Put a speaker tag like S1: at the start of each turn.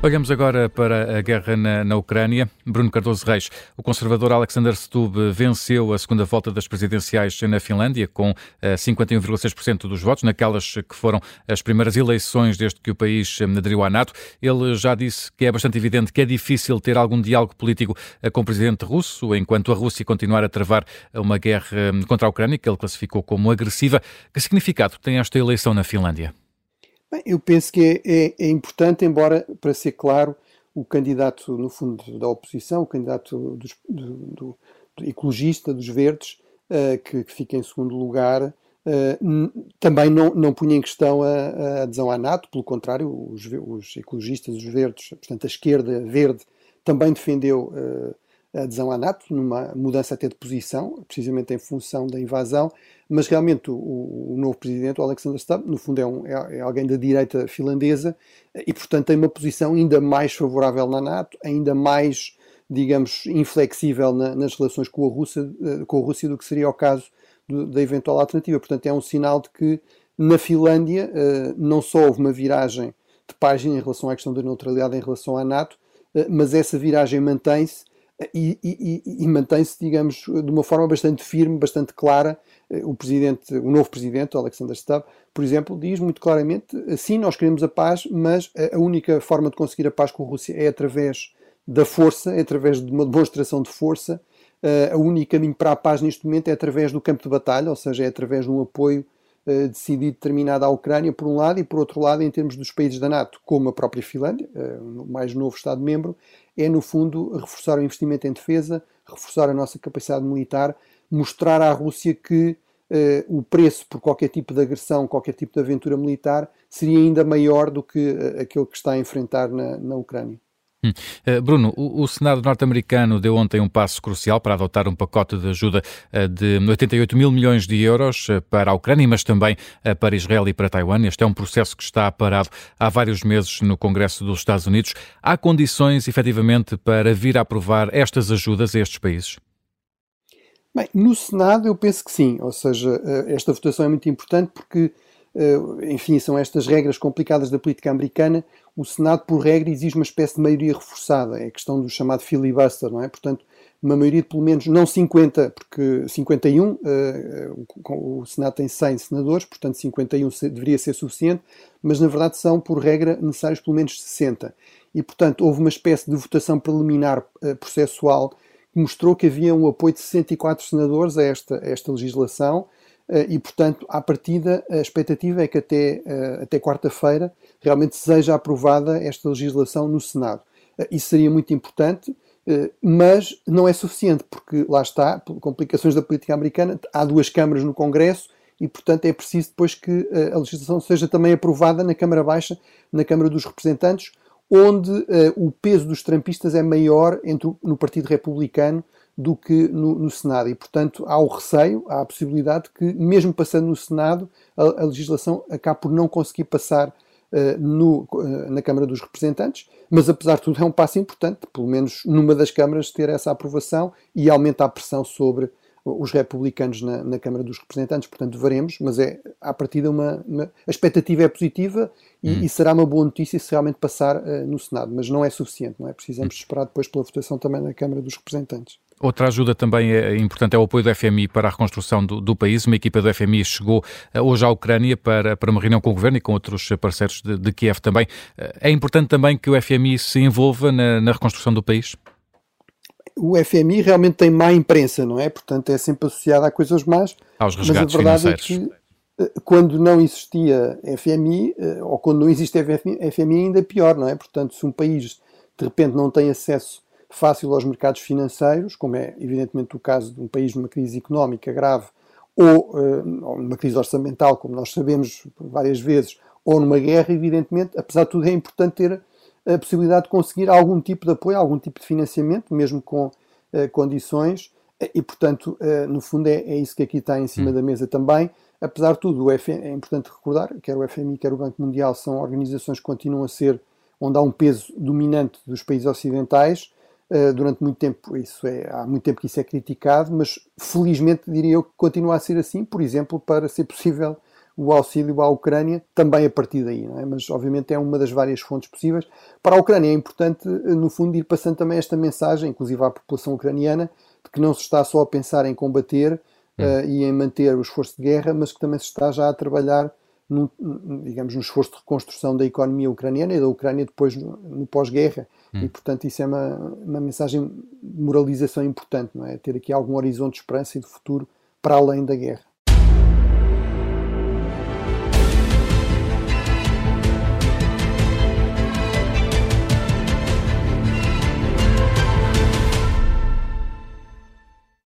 S1: Olhamos agora para a guerra na, na, Ucrânia. Bruno Cardoso Reis, o conservador Alexander Stubb venceu a segunda volta das presidenciais na Finlândia com 51,6% eh, dos votos, naquelas que foram as primeiras eleições desde que o país eh, aderiu à NATO. Ele já disse que é bastante evidente que é difícil ter algum diálogo político eh, com o presidente russo, enquanto a Rússia continuar a travar uma guerra contra a Ucrânia, que ele classificou como agressiva. Que significado tem esta eleição na Finlândia?
S2: Bem, eu penso que é, é, é, importante, embora, para ser claro, o candidato, no fundo, da oposição, o candidato dos, do, do, do ecologista, dos verdes, uh, que, que, fica em segundo lugar, uh, também não, não punha em questão a, a, adesão à NATO, pelo contrário, os, os, ecologistas, os verdes, portanto, a esquerda verde, também defendeu uh, adesão à NATO, numa mudança até de posição, precisamente em função da invasão, mas realmente o, o novo presidente, o Alexander Stubb, no fundo é, um, é, é, alguém da direita finlandesa e, portanto, tem uma posição ainda mais favorável na NATO, ainda mais, digamos, inflexível na, nas relações com a, Rússia, eh, com a Rússia do que seria o caso do, da eventual alternativa. Portanto, é um sinal de que na Finlândia uh, não só houve uma viragem de página em relação à questão da neutralidade em relação à NATO, uh, mas essa viragem mantém-se e, e, e mantém-se, digamos, de uma forma bastante firme, bastante clara. O presidente, o novo presidente, Alexander Stubb, por exemplo, diz muito claramente: sim, nós queremos a paz, mas a única forma de conseguir a paz com a Rússia é através da força, é através de uma demonstração de força. O único caminho para a paz neste momento é através do campo de batalha, ou seja, é através de um apoio decidido determinado à Ucrânia, por um lado, e por outro lado, em termos dos países da NATO, como a própria Finlândia, o mais novo Estado-membro, é, no fundo, reforçar o investimento em defesa, reforçar a nossa capacidade militar, mostrar à Rússia que uh, o preço por qualquer tipo de agressão, qualquer tipo de aventura militar, seria ainda maior do que uh, aquele que está a enfrentar na, na Ucrânia.
S1: Hum. Uh, Bruno, o, Senado norte-americano deu ontem um passo crucial para adotar um pacote de ajuda uh, de 88 mil milhões de euros uh, para a Ucrânia, mas também para Israel e para Taiwan. Este é um processo que está parado há vários meses no Congresso dos Estados Unidos. Há condições, efetivamente, para vir a aprovar estas ajudas a estes países?
S2: Bem, no Senado eu penso que sim, ou seja, esta votação é muito importante porque eh, enfim, são estas regras complicadas da política americana, o Senado, por regra, exige uma espécie de maioria reforçada. É a questão do chamado filibuster, não é? Portanto, uma maioria de pelo menos, não 50, porque 51, uh, eh, o, Senado tem 100 senadores, portanto 51 deveria ser suficiente, mas na verdade são, por regra, necessários pelo menos 60. E, portanto, houve uma espécie de votação preliminar uh, processual que mostrou que havia um apoio de 64 senadores a esta, a esta legislação, eh, e, portanto, à partida, a expectativa é que até, eh, até quarta-feira realmente seja aprovada esta legislação no Senado. Eh, isso seria muito importante, mas não é suficiente, porque lá está, por complicações da política americana, há duas câmaras no Congresso e, portanto, é preciso depois que a legislação seja também aprovada na Câmara Baixa, na Câmara dos Representantes, onde o peso dos trampistas é maior entre, no Partido Republicano do que no, no, Senado. E, portanto, há o receio, há a possibilidade de que, mesmo passando no Senado, a, a legislação acabe por não conseguir passar uh, no, uh, na Câmara dos Representantes, mas, apesar de tudo, é um passo importante, pelo menos numa das câmaras, ter essa aprovação e aumenta a pressão sobre os republicanos na, na, Câmara dos Representantes, portanto veremos, mas é à partida uma, uma a expectativa é positiva e, hum. e, será uma boa notícia se realmente passar uh, no Senado, mas não é suficiente, não é? Precisamos hum. esperar depois pela votação também na Câmara dos Representantes.
S1: Outra ajuda também é importante é o apoio do FMI para a reconstrução do, do país. Uma equipa do FMI chegou uh, hoje à Ucrânia para, para uma reunião com o governo e com outros parceiros de, de Kiev também. Uh, é importante também que o FMI se envolva na, na reconstrução do país?
S2: o FMI realmente tem má imprensa, não é? Portanto, é sempre associado a coisas más.
S1: Aos resgates mas a verdade financeiros.
S2: é que eh, quando não existia FMI, eh, ou quando não existe FMI, ainda pior, não é? Portanto, se um país de repente não tem acesso fácil aos mercados financeiros, como é evidentemente o caso de um país numa crise económica grave, ou, uh, numa crise orçamental, como nós sabemos várias vezes, ou numa guerra, evidentemente, apesar de tudo, é importante ter a possibilidade de conseguir algum tipo de apoio, algum tipo de financiamento, mesmo com uh, condições, e portanto, uh, no fundo, é, é, isso que aqui está em cima hum. da mesa também. Apesar de tudo, o FM, é importante recordar, quer o FMI, quer o Banco Mundial, são organizações que continuam a ser onde há um peso dominante dos países ocidentais. Uh, durante muito tempo, isso é, há muito tempo que isso é criticado, mas felizmente diria eu que continua a ser assim, por exemplo, para ser possível o auxílio à Ucrânia também a partir daí, é? mas obviamente é uma das várias fontes possíveis. Para a Ucrânia é importante, no fundo, ir passando também esta mensagem, inclusive à população ucraniana, de que não se está só a pensar em combater uh, e em manter o esforço de guerra, mas que também se está já a trabalhar num, digamos, num esforço de reconstrução da economia ucraniana e da Ucrânia depois no, no pós-guerra. Hum. E, portanto, isso é uma, uma mensagem de moralização importante, não é? Ter aqui algum horizonte de esperança e de futuro para além da guerra.